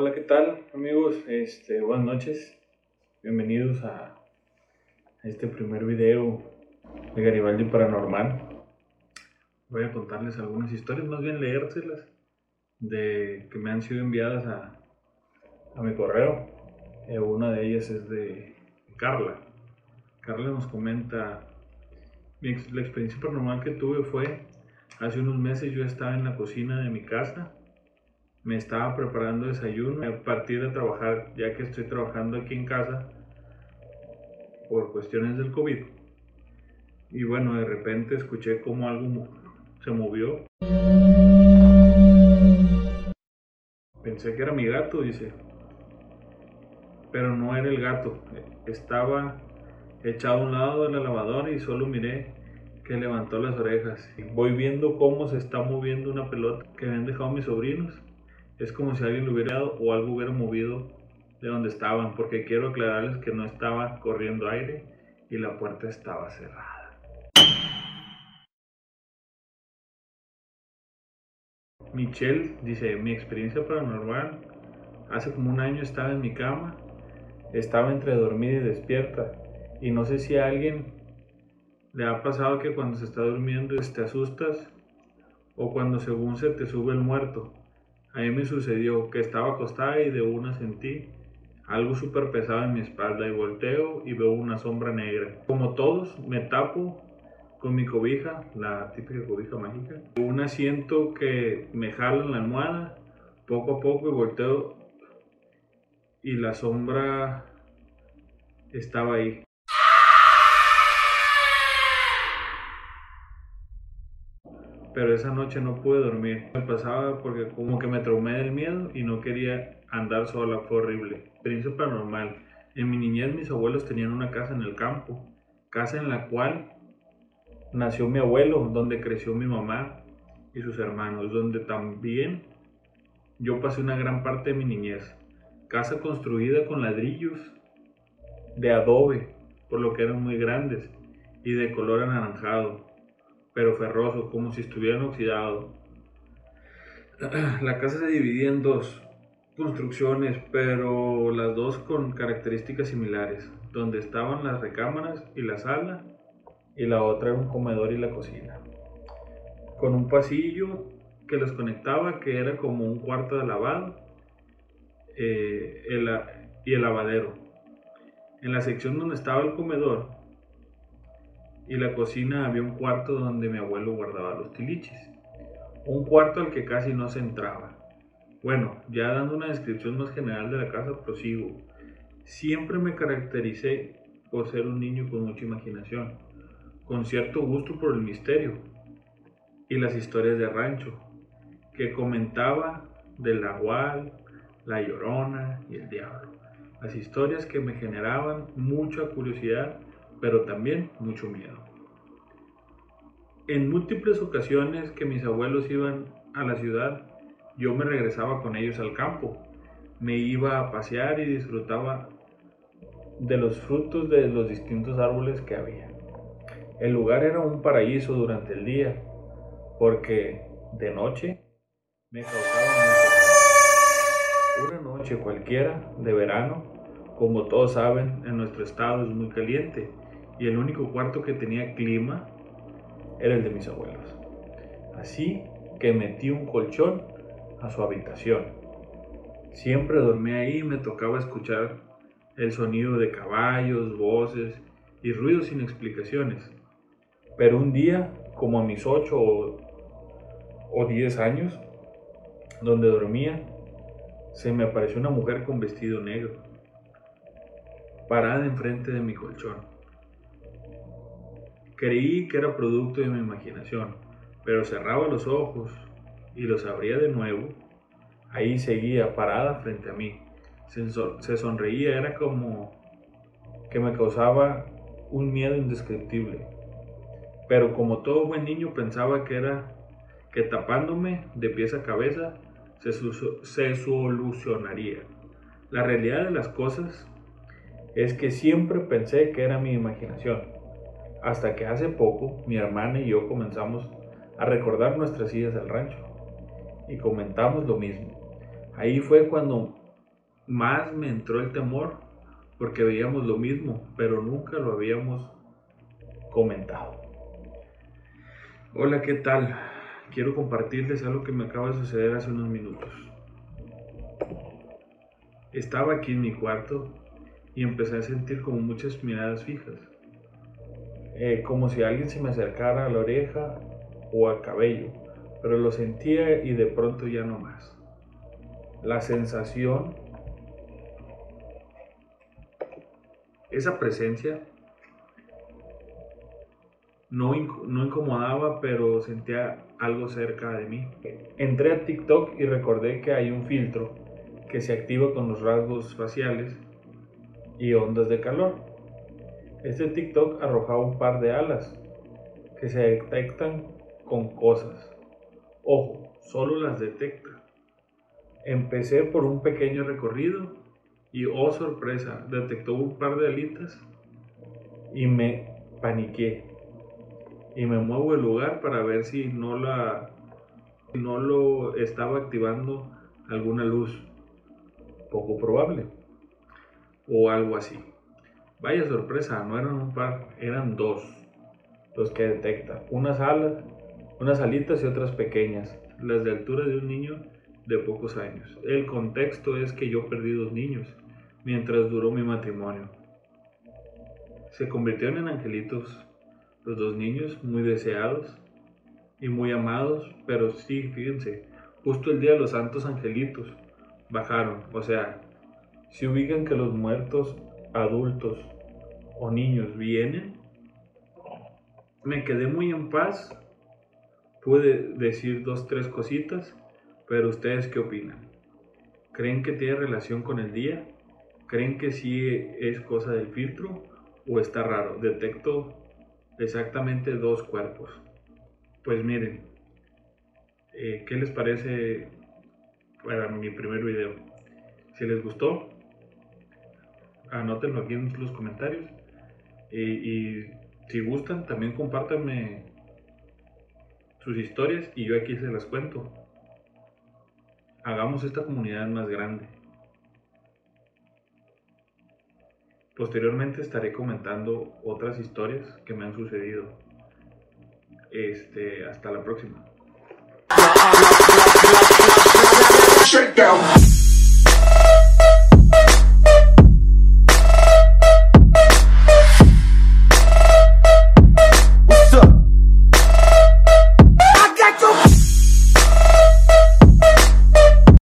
Hola, ¿qué tal amigos? Este, buenas noches. Bienvenidos a este primer video de Garibaldi Paranormal. Voy a contarles algunas historias, más bien leérselas, de que me han sido enviadas a, a mi correo. Eh, una de ellas es de Carla. Carla nos comenta, la experiencia paranormal que tuve fue, hace unos meses yo estaba en la cocina de mi casa me estaba preparando desayuno a partir de trabajar, ya que estoy trabajando aquí en casa por cuestiones del COVID. Y bueno, de repente escuché como algo se movió. Pensé que era mi gato, dice. Pero no era el gato. Estaba echado a un lado de la lavadora y solo miré que levantó las orejas. Y voy viendo cómo se está moviendo una pelota que me han dejado mis sobrinos es como si alguien lo hubiera dado o algo hubiera movido de donde estaban, porque quiero aclararles que no estaba corriendo aire y la puerta estaba cerrada. Michelle dice, mi experiencia paranormal, hace como un año estaba en mi cama, estaba entre dormida y despierta, y no sé si a alguien le ha pasado que cuando se está durmiendo te asustas o cuando según se te sube el muerto. A mí me sucedió que estaba acostada y de una sentí algo súper pesado en mi espalda y volteo y veo una sombra negra. Como todos, me tapo con mi cobija, la típica cobija mágica. Una siento que me jala en la almohada, poco a poco y volteo y la sombra estaba ahí. Pero esa noche no pude dormir. Me pasaba porque como que me traumé del miedo y no quería andar sola, fue horrible. Experiencia paranormal. En mi niñez mis abuelos tenían una casa en el campo, casa en la cual nació mi abuelo, donde creció mi mamá y sus hermanos, donde también yo pasé una gran parte de mi niñez. Casa construida con ladrillos de adobe, por lo que eran muy grandes, y de color anaranjado pero ferroso, como si estuvieran oxidados. La casa se dividía en dos construcciones, pero las dos con características similares, donde estaban las recámaras y la sala, y la otra era un comedor y la cocina, con un pasillo que los conectaba, que era como un cuarto de lavado eh, y el lavadero. En la sección donde estaba el comedor y la cocina había un cuarto donde mi abuelo guardaba los tiliches. Un cuarto al que casi no se entraba. Bueno, ya dando una descripción más general de la casa, prosigo. Siempre me caractericé por ser un niño con mucha imaginación, con cierto gusto por el misterio y las historias de rancho, que comentaba del nahual, la llorona y el diablo. Las historias que me generaban mucha curiosidad pero también mucho miedo. En múltiples ocasiones que mis abuelos iban a la ciudad, yo me regresaba con ellos al campo. Me iba a pasear y disfrutaba de los frutos de los distintos árboles que había. El lugar era un paraíso durante el día, porque de noche me causaba Una noche cualquiera de verano, como todos saben, en nuestro estado es muy caliente y el único cuarto que tenía clima era el de mis abuelos. Así que metí un colchón a su habitación. Siempre dormí ahí y me tocaba escuchar el sonido de caballos, voces y ruidos sin explicaciones. Pero un día, como a mis 8 o 10 años, donde dormía, se me apareció una mujer con vestido negro, parada enfrente de mi colchón. Creí que era producto de mi imaginación, pero cerraba los ojos y los abría de nuevo. Ahí seguía parada frente a mí. Se, sonreía, era como que me causaba un miedo indescriptible. Pero como todo buen niño pensaba que era que tapándome de pies a cabeza se solucionaría. La realidad de las cosas es que siempre pensé que era mi imaginación hasta que hace poco mi hermana y yo comenzamos a recordar nuestras idas al rancho y comentamos lo mismo. Ahí fue cuando más me entró el temor porque veíamos lo mismo, pero nunca lo habíamos comentado. Hola, ¿qué tal? Quiero compartirles algo que me acaba de suceder hace unos minutos. Estaba aquí en mi cuarto y empecé a sentir como muchas miradas fijas, eh, como si alguien se me acercara a la oreja o al cabello, pero lo sentía y de pronto ya no más. La sensación esa presencia no, no, incomodaba, pero sentía algo cerca de mí. Entré a TikTok y recordé que hay un filtro que se activa con los rasgos faciales y ondas de calor. Este TikTok arrojaba un par de alas que se detectan con cosas. Ojo, solo las detecta. Empecé por un pequeño recorrido y oh sorpresa, detectó un par de alitas y me paniqué. Y me muevo el lugar para ver si no la no lo estaba activando alguna luz. Poco probable. O algo así. Vaya sorpresa, no eran un par, eran dos los que detecta. Unas alas, unas alitas y otras pequeñas, las de altura de un niño de pocos años. El contexto es que yo perdí dos niños mientras duró mi matrimonio. Se convirtieron en angelitos los dos niños, muy deseados y muy amados, pero sí, fíjense, justo el día de los santos angelitos bajaron. O sea, si ubican que los muertos adultos o niños vienen, me quedé muy en paz. Pude decir dos, tres cositas pero ustedes qué opinan? ¿Creen que tiene relación con el día? ¿Creen que sí es cosa del filtro o está raro? Detecto exactamente dos cuerpos. Pues miren, eh, ¿qué les parece para mi primer video? Si les gustó, anótenlo aquí en los comentarios. y si gustan, también compártanme sus historias y yo aquí se las cuento hagamos esta comunidad más grande. Posteriormente estaré comentando otras historias que me han sucedido. Este, hasta la próxima.